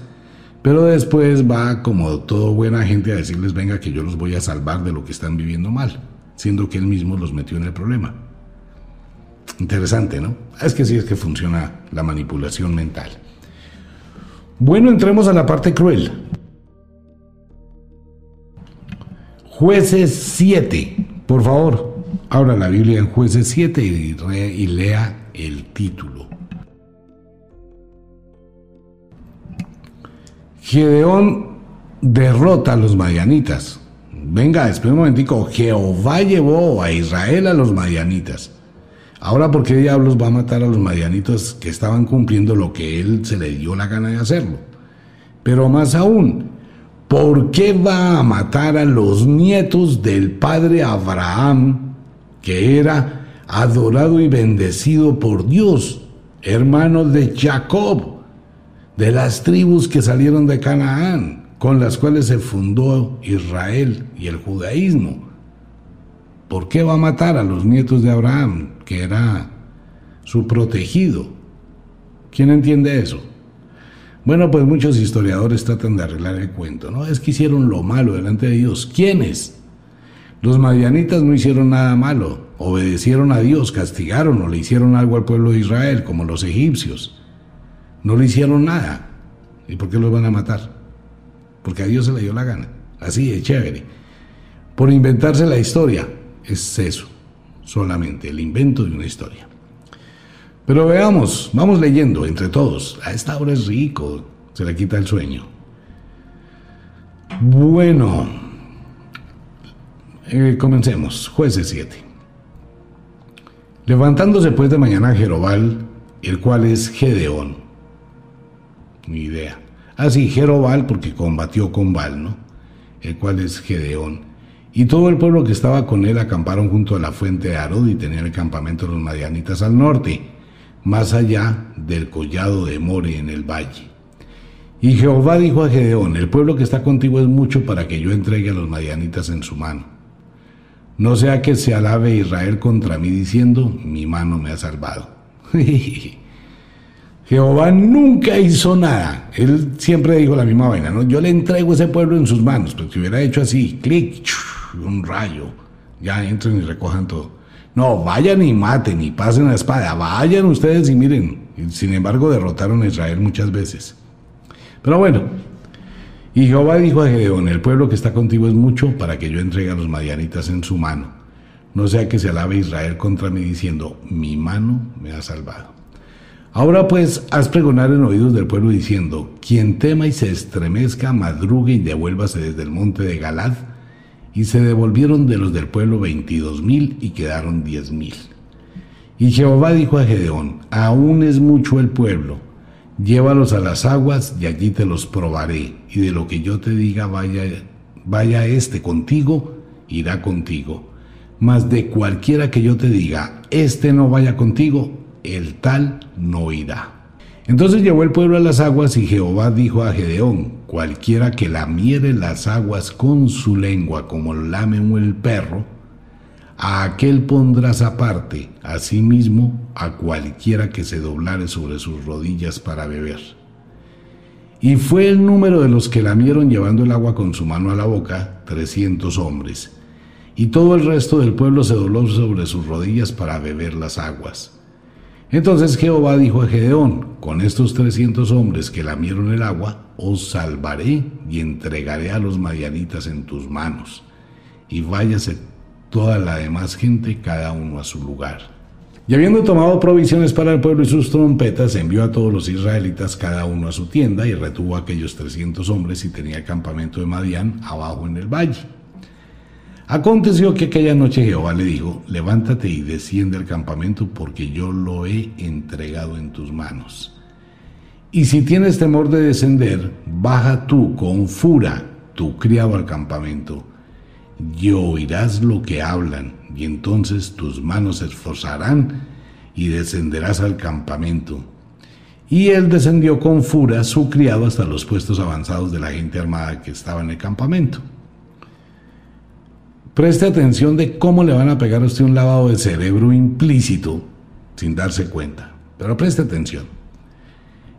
pero después va como todo buena gente a decirles, venga, que yo los voy a salvar de lo que están viviendo mal, siendo que él mismo los metió en el problema. Interesante, ¿no? Es que sí es que funciona la manipulación mental. Bueno, entremos a la parte cruel. Jueces 7, por favor, abra la Biblia en Jueces 7 y, lea el título. Gedeón derrota a los madianitas. Venga, espera un momentico. Jehová llevó a Israel a los madianitas. Ahora, ¿por qué diablos va a matar a los madianitas que estaban cumpliendo lo que él se le dio la gana de hacerlo? Pero más aún, ¿por qué va a matar a los nietos del padre Abraham, que era adorado y bendecido por Dios, hermanos de Jacob? de las tribus que salieron de Canaán, con las cuales se fundó Israel y el judaísmo. ¿Por qué va a matar a los nietos de Abraham, que era su protegido? ¿Quién entiende eso? Bueno, pues muchos historiadores tratan de arreglar el cuento, ¿no? Es que hicieron lo malo delante de Dios. ¿Quiénes? Los madianitas no hicieron nada malo, obedecieron a Dios, castigaron o le hicieron algo al pueblo de Israel, como los egipcios. No le hicieron nada. ¿Y por qué los van a matar? Porque a Dios se le dio la gana. Así de chévere. Por inventarse la historia. Es eso. Solamente el invento de una historia. Pero veamos, vamos leyendo entre todos. A esta hora es rico. Se le quita el sueño. Bueno. Eh, comencemos. Jueces 7. Levantándose pues de mañana Jerobal, el cual es Gedeón, ni idea. Así, ah, Jerobal, porque combatió con Baal, ¿no? El cual es Gedeón. Y todo el pueblo que estaba con él acamparon junto a la fuente de Arod y tenían el campamento de los madianitas al norte, más allá del collado de More en el valle. Y Jehová dijo a Gedeón, el pueblo que está contigo es mucho para que yo entregue a los madianitas en su mano. No sea que se alabe Israel contra mí diciendo, mi mano me ha salvado. Jehová nunca hizo nada. Él siempre dijo la misma vaina, ¿no? Yo le entrego ese pueblo en sus manos, pero si hubiera hecho así, clic, un rayo, ya entren y recojan todo. No, vayan y maten y pasen la espada, vayan ustedes y miren. Sin embargo, derrotaron a Israel muchas veces. Pero bueno, y Jehová dijo a Gedeón, el pueblo que está contigo es mucho para que yo entregue a los madianitas en su mano. No sea que se alabe Israel contra mí diciendo, mi mano me ha salvado. Ahora pues haz pregonar en oídos del pueblo diciendo, quien tema y se estremezca, madrugue y devuélvase desde el monte de Galad. Y se devolvieron de los del pueblo veintidós mil y quedaron diez mil. Y Jehová dijo a Gedeón, aún es mucho el pueblo, llévalos a las aguas y allí te los probaré, y de lo que yo te diga vaya, vaya este contigo, irá contigo. Mas de cualquiera que yo te diga, este no vaya contigo, el tal no irá. Entonces llevó el pueblo a las aguas y Jehová dijo a Gedeón, cualquiera que lamiere las aguas con su lengua como lame el perro, a aquel pondrás aparte, asimismo a cualquiera que se doblare sobre sus rodillas para beber. Y fue el número de los que lamieron llevando el agua con su mano a la boca, trescientos hombres. Y todo el resto del pueblo se dobló sobre sus rodillas para beber las aguas. Entonces Jehová dijo a Gedeón, con estos trescientos hombres que lamieron el agua, os salvaré y entregaré a los madianitas en tus manos, y váyase toda la demás gente, cada uno a su lugar. Y habiendo tomado provisiones para el pueblo y sus trompetas, envió a todos los israelitas cada uno a su tienda y retuvo a aquellos trescientos hombres y tenía campamento de Madián abajo en el valle. Aconteció que aquella noche Jehová le dijo, levántate y desciende al campamento porque yo lo he entregado en tus manos. Y si tienes temor de descender, baja tú con fura tu criado al campamento, y oirás lo que hablan, y entonces tus manos se esforzarán y descenderás al campamento. Y él descendió con fura su criado hasta los puestos avanzados de la gente armada que estaba en el campamento. Preste atención de cómo le van a pegar a usted un lavado de cerebro implícito sin darse cuenta. Pero preste atención.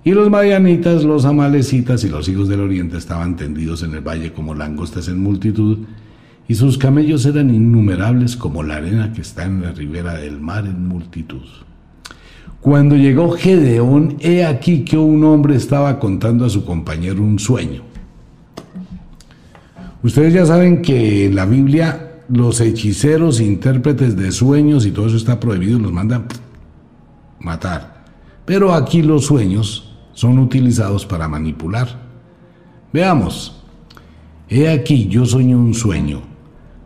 Y los madianitas, los amalecitas y los hijos del oriente estaban tendidos en el valle como langostas en multitud, y sus camellos eran innumerables como la arena que está en la ribera del mar en multitud. Cuando llegó Gedeón, he aquí que un hombre estaba contando a su compañero un sueño. Ustedes ya saben que en la Biblia los hechiceros, intérpretes de sueños y todo eso está prohibido, los mandan matar. Pero aquí los sueños son utilizados para manipular. Veamos. He aquí yo soñé un sueño.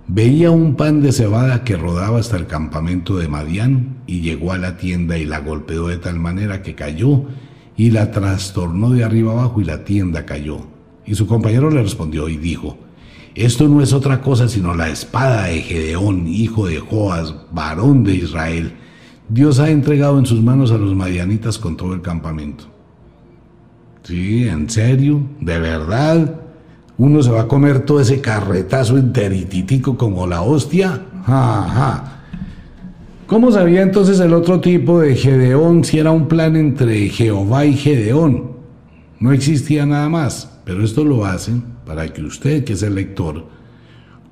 Veía un pan de cebada que rodaba hasta el campamento de Madián y llegó a la tienda y la golpeó de tal manera que cayó y la trastornó de arriba abajo y la tienda cayó. Y su compañero le respondió y dijo, esto no es otra cosa sino la espada de Gedeón, hijo de Joas, varón de Israel. Dios ha entregado en sus manos a los madianitas con todo el campamento. Sí, en serio, de verdad. Uno se va a comer todo ese carretazo enterititico como la hostia. ¿Cómo sabía entonces el otro tipo de Gedeón si era un plan entre Jehová y Gedeón? No existía nada más, pero esto lo hacen para que usted, que es el lector,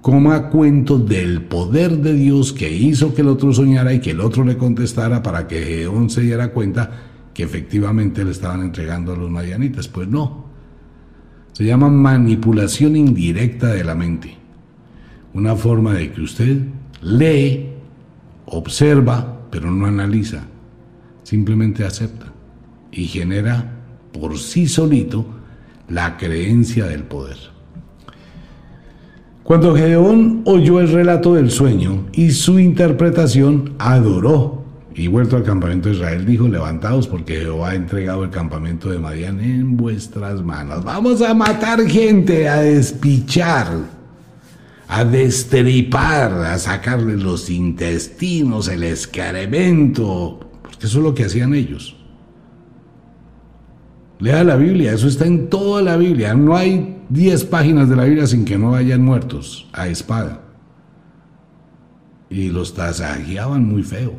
coma cuento del poder de Dios que hizo que el otro soñara y que el otro le contestara para que Gedeón se diera cuenta que efectivamente le estaban entregando a los madianitas. Pues no. Se llama manipulación indirecta de la mente. Una forma de que usted lee, observa, pero no analiza. Simplemente acepta y genera por sí solito la creencia del poder. Cuando Gedeón oyó el relato del sueño y su interpretación, adoró y vuelto al campamento de Israel dijo, levantaos porque Jehová ha entregado el campamento de Madián en vuestras manos. Vamos a matar gente, a despichar, a destripar, a sacarle los intestinos, el excremento, porque eso es lo que hacían ellos. Lea la Biblia, eso está en toda la Biblia. No hay 10 páginas de la Biblia sin que no hayan muertos a espada. Y los tasajeaban muy feo.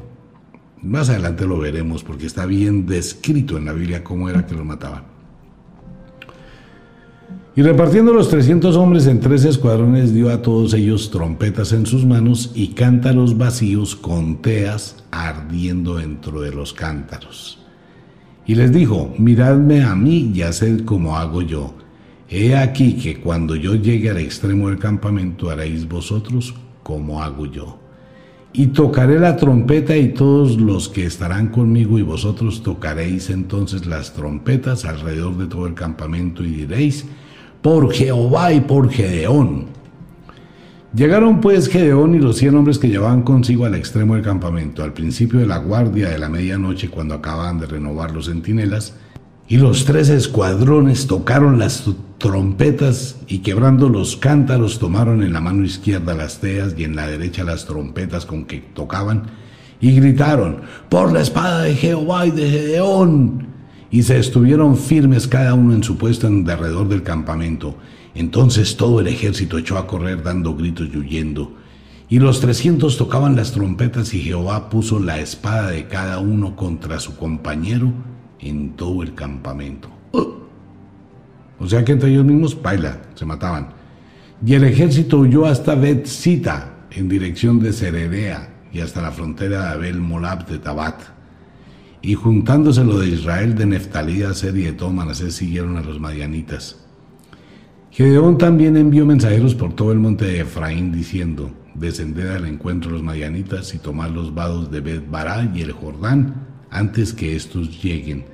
Más adelante lo veremos porque está bien descrito en la Biblia cómo era que los mataban. Y repartiendo los 300 hombres en tres escuadrones, dio a todos ellos trompetas en sus manos y cántaros vacíos con teas ardiendo dentro de los cántaros. Y les dijo, miradme a mí y haced como hago yo. He aquí que cuando yo llegue al extremo del campamento haréis vosotros como hago yo. Y tocaré la trompeta y todos los que estarán conmigo y vosotros tocaréis entonces las trompetas alrededor de todo el campamento y diréis, por Jehová y por Gedeón Llegaron pues Gedeón y los cien hombres que llevaban consigo al extremo del campamento, al principio de la guardia de la medianoche, cuando acababan de renovar los centinelas, y los tres escuadrones tocaron las trompetas y quebrando los cántaros tomaron en la mano izquierda las teas y en la derecha las trompetas con que tocaban, y gritaron, por la espada de Jehová y de Gedeón, y se estuvieron firmes cada uno en su puesto en derredor del campamento, entonces todo el ejército echó a correr dando gritos y huyendo. Y los trescientos tocaban las trompetas y Jehová puso la espada de cada uno contra su compañero en todo el campamento. O sea que entre ellos mismos, baila, se mataban. Y el ejército huyó hasta Betzita, en dirección de Ceredea, y hasta la frontera de Abel Molab de Tabat. Y juntándose lo de Israel, de Neftalí, Aser y todo Manasés siguieron a los madianitas. Gedeón también envió mensajeros por todo el monte de Efraín diciendo, descended al encuentro los madianitas y tomad los vados de Bet Bará y el Jordán antes que estos lleguen.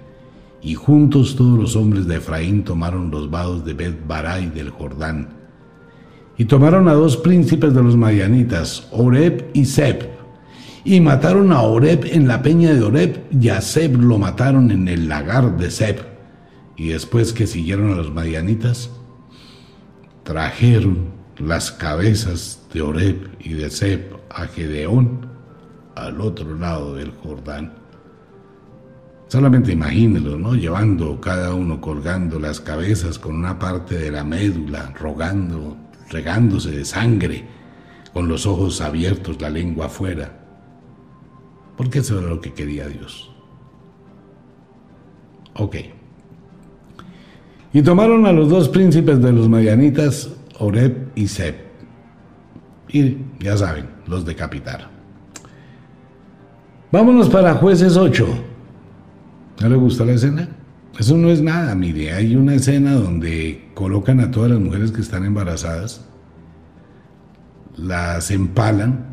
Y juntos todos los hombres de Efraín tomaron los vados de Bet Bará y del Jordán. Y tomaron a dos príncipes de los madianitas, Oreb y Seb, y mataron a Oreb en la peña de Oreb, y a Seb lo mataron en el lagar de Seb. Y después que siguieron a los madianitas, trajeron las cabezas de Oreb y de Seb a Gedeón al otro lado del Jordán. Solamente imagínenlo, ¿no? Llevando cada uno colgando las cabezas con una parte de la médula, rogando, regándose de sangre, con los ojos abiertos, la lengua afuera porque eso era lo que quería Dios. Ok. Y tomaron a los dos príncipes de los Madianitas, Oreb y Seb. Y ya saben, los decapitaron. Vámonos para jueces 8. ¿No le gusta la escena? Eso no es nada, mire, hay una escena donde colocan a todas las mujeres que están embarazadas, las empalan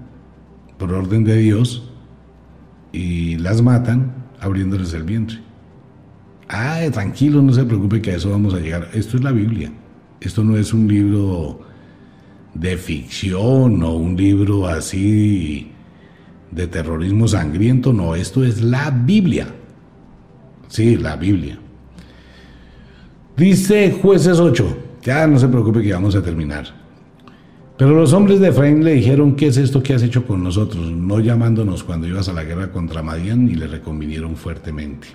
por orden de Dios y las matan abriéndoles el vientre. Ah, tranquilo, no se preocupe que a eso vamos a llegar. Esto es la Biblia. Esto no es un libro de ficción o un libro así de terrorismo sangriento. No, esto es la Biblia. Sí, la Biblia. Dice jueces 8. Ya no se preocupe que vamos a terminar. Pero los hombres de Efraín le dijeron, ¿qué es esto que has hecho con nosotros? No llamándonos cuando ibas a la guerra contra Madián y le reconvinieron fuertemente.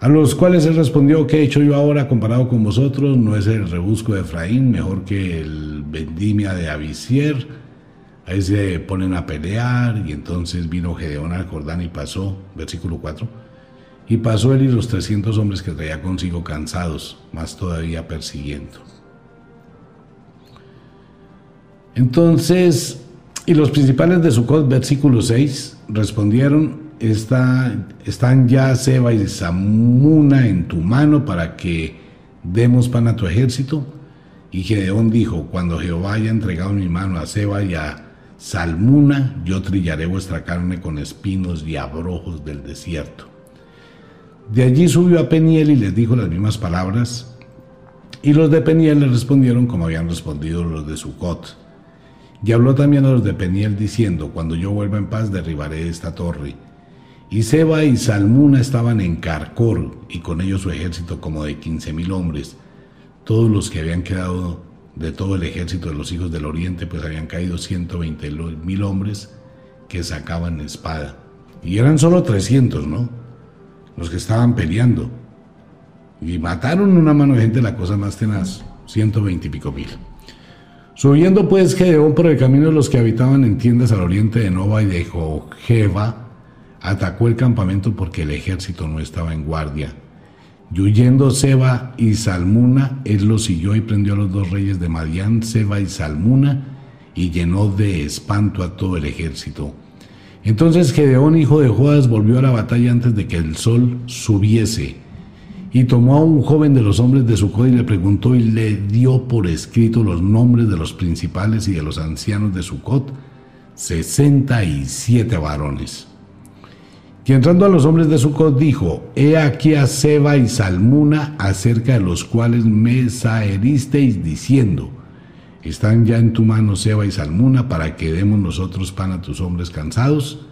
A los cuales él respondió, ¿qué he hecho yo ahora comparado con vosotros? ¿No es el rebusco de Efraín mejor que el vendimia de Abisier? Ahí se ponen a pelear y entonces vino Gedeón al Jordán y pasó, versículo 4, y pasó él y los 300 hombres que traía consigo cansados, más todavía persiguiendo. Entonces, y los principales de Sucot, versículo 6, respondieron, Está, están ya Seba y Samuna en tu mano para que demos pan a tu ejército. Y Gedeón dijo, cuando Jehová haya entregado mi mano a Seba y a Salmuna, yo trillaré vuestra carne con espinos y abrojos del desierto. De allí subió a Peniel y les dijo las mismas palabras, y los de Peniel le respondieron como habían respondido los de Sucot. Y habló también a los de Peniel diciendo, cuando yo vuelva en paz derribaré esta torre. Y Seba y Salmuna estaban en Carcor, y con ellos su ejército como de quince mil hombres. Todos los que habían quedado de todo el ejército de los hijos del oriente, pues habían caído ciento veinte mil hombres que sacaban espada. Y eran solo trescientos, ¿no? Los que estaban peleando. Y mataron una mano de gente la cosa más tenaz, ciento veinte y pico mil. Subiendo pues Gedeón por el camino de los que habitaban en tiendas al oriente de Nova y de Jojeva, atacó el campamento porque el ejército no estaba en guardia. Y huyendo Seba y Salmuna, él los siguió y prendió a los dos reyes de Madián, Seba y Salmuna, y llenó de espanto a todo el ejército. Entonces Gedeón, hijo de Joas, volvió a la batalla antes de que el sol subiese y tomó a un joven de los hombres de Sucot y le preguntó y le dio por escrito los nombres de los principales y de los ancianos de Sucot, sesenta y siete varones. Y entrando a los hombres de Sucot dijo, He aquí a Seba y Salmuna, acerca de los cuales me saheristeis diciendo, ¿están ya en tu mano Seba y Salmuna para que demos nosotros pan a tus hombres cansados?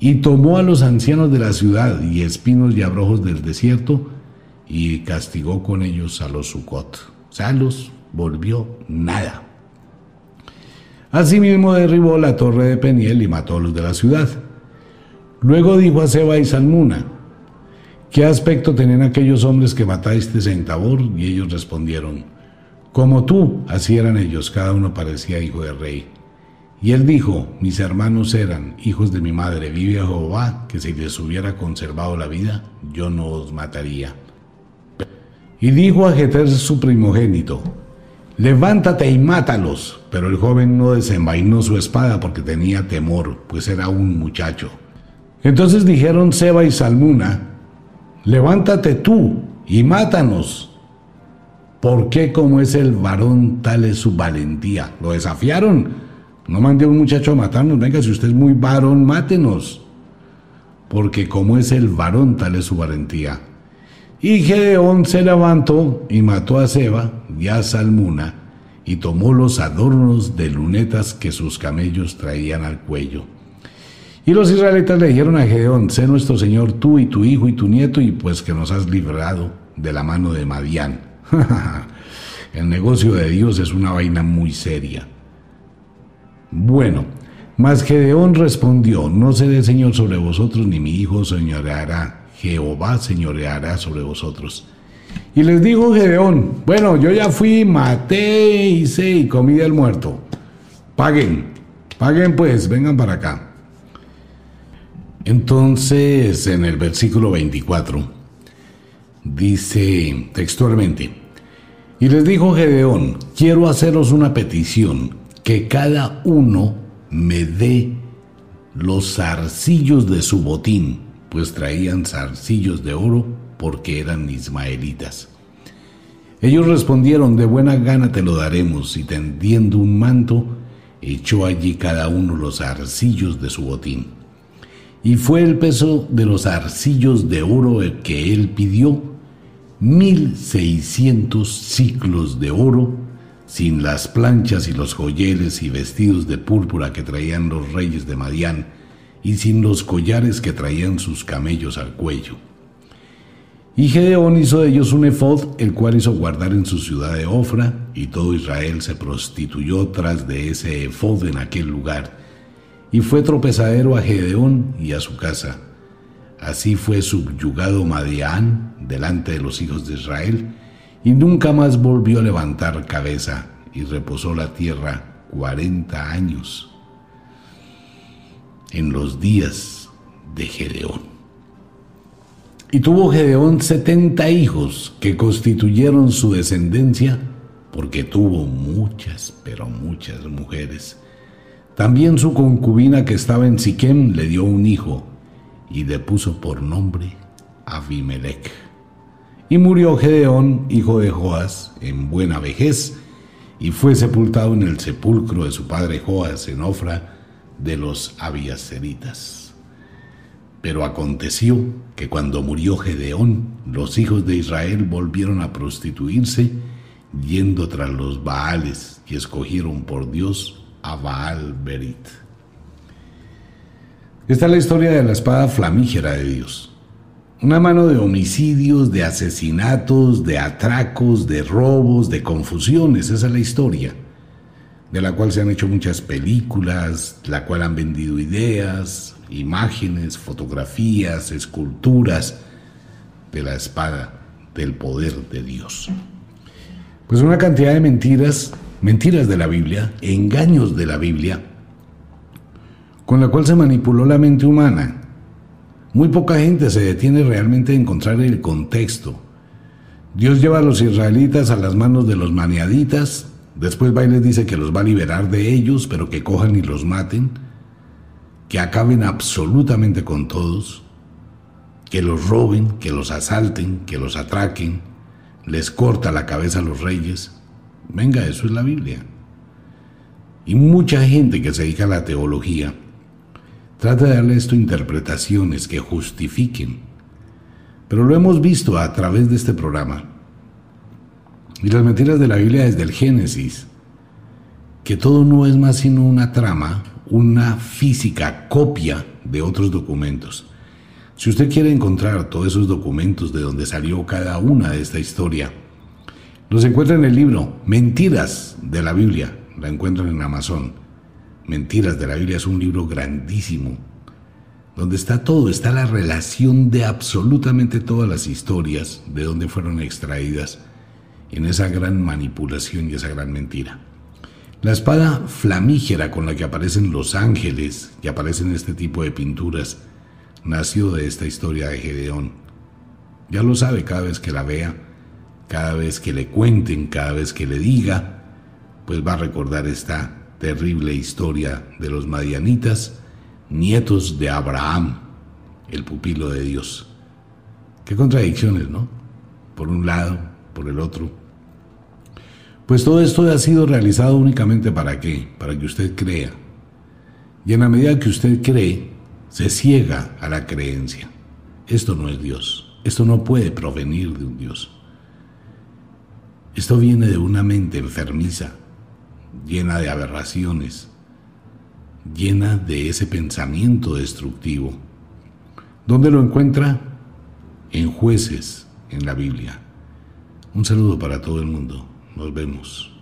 Y tomó a los ancianos de la ciudad y espinos y abrojos del desierto, y castigó con ellos a los Sucot. O sea, los volvió nada. Asimismo derribó la torre de Peniel y mató a los de la ciudad. Luego dijo a Seba y Salmuna, ¿qué aspecto tenían aquellos hombres que mataste en Tabor? Y ellos respondieron, como tú, así eran ellos, cada uno parecía hijo de rey. Y él dijo, mis hermanos eran hijos de mi madre, vive Jehová, que si les hubiera conservado la vida, yo no os mataría. Y dijo a Jeter su primogénito, levántate y mátalos. Pero el joven no desenvainó su espada porque tenía temor, pues era un muchacho. Entonces dijeron Seba y Salmuna, levántate tú y mátanos. ¿Por qué como es el varón tal es su valentía? Lo desafiaron. No mande a un muchacho a matarnos. Venga, si usted es muy varón, mátenos. Porque como es el varón tal es su valentía. Y Gedeón se levantó y mató a Seba y a Salmuna y tomó los adornos de lunetas que sus camellos traían al cuello. Y los israelitas le dijeron a Gedeón, sé nuestro Señor tú y tu hijo y tu nieto y pues que nos has librado de la mano de Madián. El negocio de Dios es una vaina muy seria. Bueno, mas Gedeón respondió, no seré Señor sobre vosotros ni mi hijo señoreará Jehová señoreará sobre vosotros. Y les dijo Gedeón, bueno, yo ya fui, maté, hice y comí del muerto. Paguen, paguen pues, vengan para acá. Entonces, en el versículo 24, dice textualmente, y les dijo Gedeón, quiero haceros una petición, que cada uno me dé los zarcillos de su botín pues traían zarcillos de oro porque eran ismaelitas. Ellos respondieron, de buena gana te lo daremos, y tendiendo un manto, echó allí cada uno los arcillos de su botín. Y fue el peso de los arcillos de oro el que él pidió, mil seiscientos ciclos de oro, sin las planchas y los joyeles y vestidos de púrpura que traían los reyes de Madián, y sin los collares que traían sus camellos al cuello. Y Gedeón hizo de ellos un efod, el cual hizo guardar en su ciudad de Ofra, y todo Israel se prostituyó tras de ese efod en aquel lugar, y fue tropezadero a Gedeón y a su casa. Así fue subyugado Madián delante de los hijos de Israel, y nunca más volvió a levantar cabeza, y reposó la tierra cuarenta años en los días de Gedeón. Y tuvo Gedeón setenta hijos que constituyeron su descendencia, porque tuvo muchas, pero muchas mujeres. También su concubina que estaba en Siquem le dio un hijo y le puso por nombre Abimelech. Y murió Gedeón, hijo de Joas, en buena vejez, y fue sepultado en el sepulcro de su padre Joas en Ofra, de los abiaseritas. Pero aconteció que cuando murió Gedeón, los hijos de Israel volvieron a prostituirse, yendo tras los Baales, y escogieron por Dios a Baal Berit. Esta es la historia de la espada flamígera de Dios. Una mano de homicidios, de asesinatos, de atracos, de robos, de confusiones. Esa es la historia de la cual se han hecho muchas películas, la cual han vendido ideas, imágenes, fotografías, esculturas de la espada del poder de Dios. Pues una cantidad de mentiras, mentiras de la Biblia, engaños de la Biblia, con la cual se manipuló la mente humana. Muy poca gente se detiene realmente a encontrar el contexto. Dios lleva a los israelitas a las manos de los maniaditas Después va y les dice que los va a liberar de ellos, pero que cojan y los maten, que acaben absolutamente con todos, que los roben, que los asalten, que los atraquen, les corta la cabeza a los reyes. Venga, eso es la Biblia. Y mucha gente que se dedica a la teología trata de darle esto interpretaciones que justifiquen. Pero lo hemos visto a través de este programa y las mentiras de la Biblia desde el Génesis, que todo no es más sino una trama, una física copia de otros documentos. Si usted quiere encontrar todos esos documentos de donde salió cada una de esta historia, los encuentra en el libro Mentiras de la Biblia, la encuentran en Amazon. Mentiras de la Biblia es un libro grandísimo, donde está todo, está la relación de absolutamente todas las historias, de donde fueron extraídas en esa gran manipulación y esa gran mentira. La espada flamígera con la que aparecen los ángeles y aparecen este tipo de pinturas nació de esta historia de Gedeón. Ya lo sabe cada vez que la vea, cada vez que le cuenten, cada vez que le diga, pues va a recordar esta terrible historia de los madianitas, nietos de Abraham, el pupilo de Dios. Qué contradicciones, ¿no? Por un lado, por el otro. Pues todo esto ha sido realizado únicamente para qué? Para que usted crea. Y en la medida que usted cree, se ciega a la creencia. Esto no es Dios. Esto no puede provenir de un Dios. Esto viene de una mente enfermiza, llena de aberraciones, llena de ese pensamiento destructivo. ¿Dónde lo encuentra? En jueces, en la Biblia. Un saludo para todo el mundo. Nos vemos.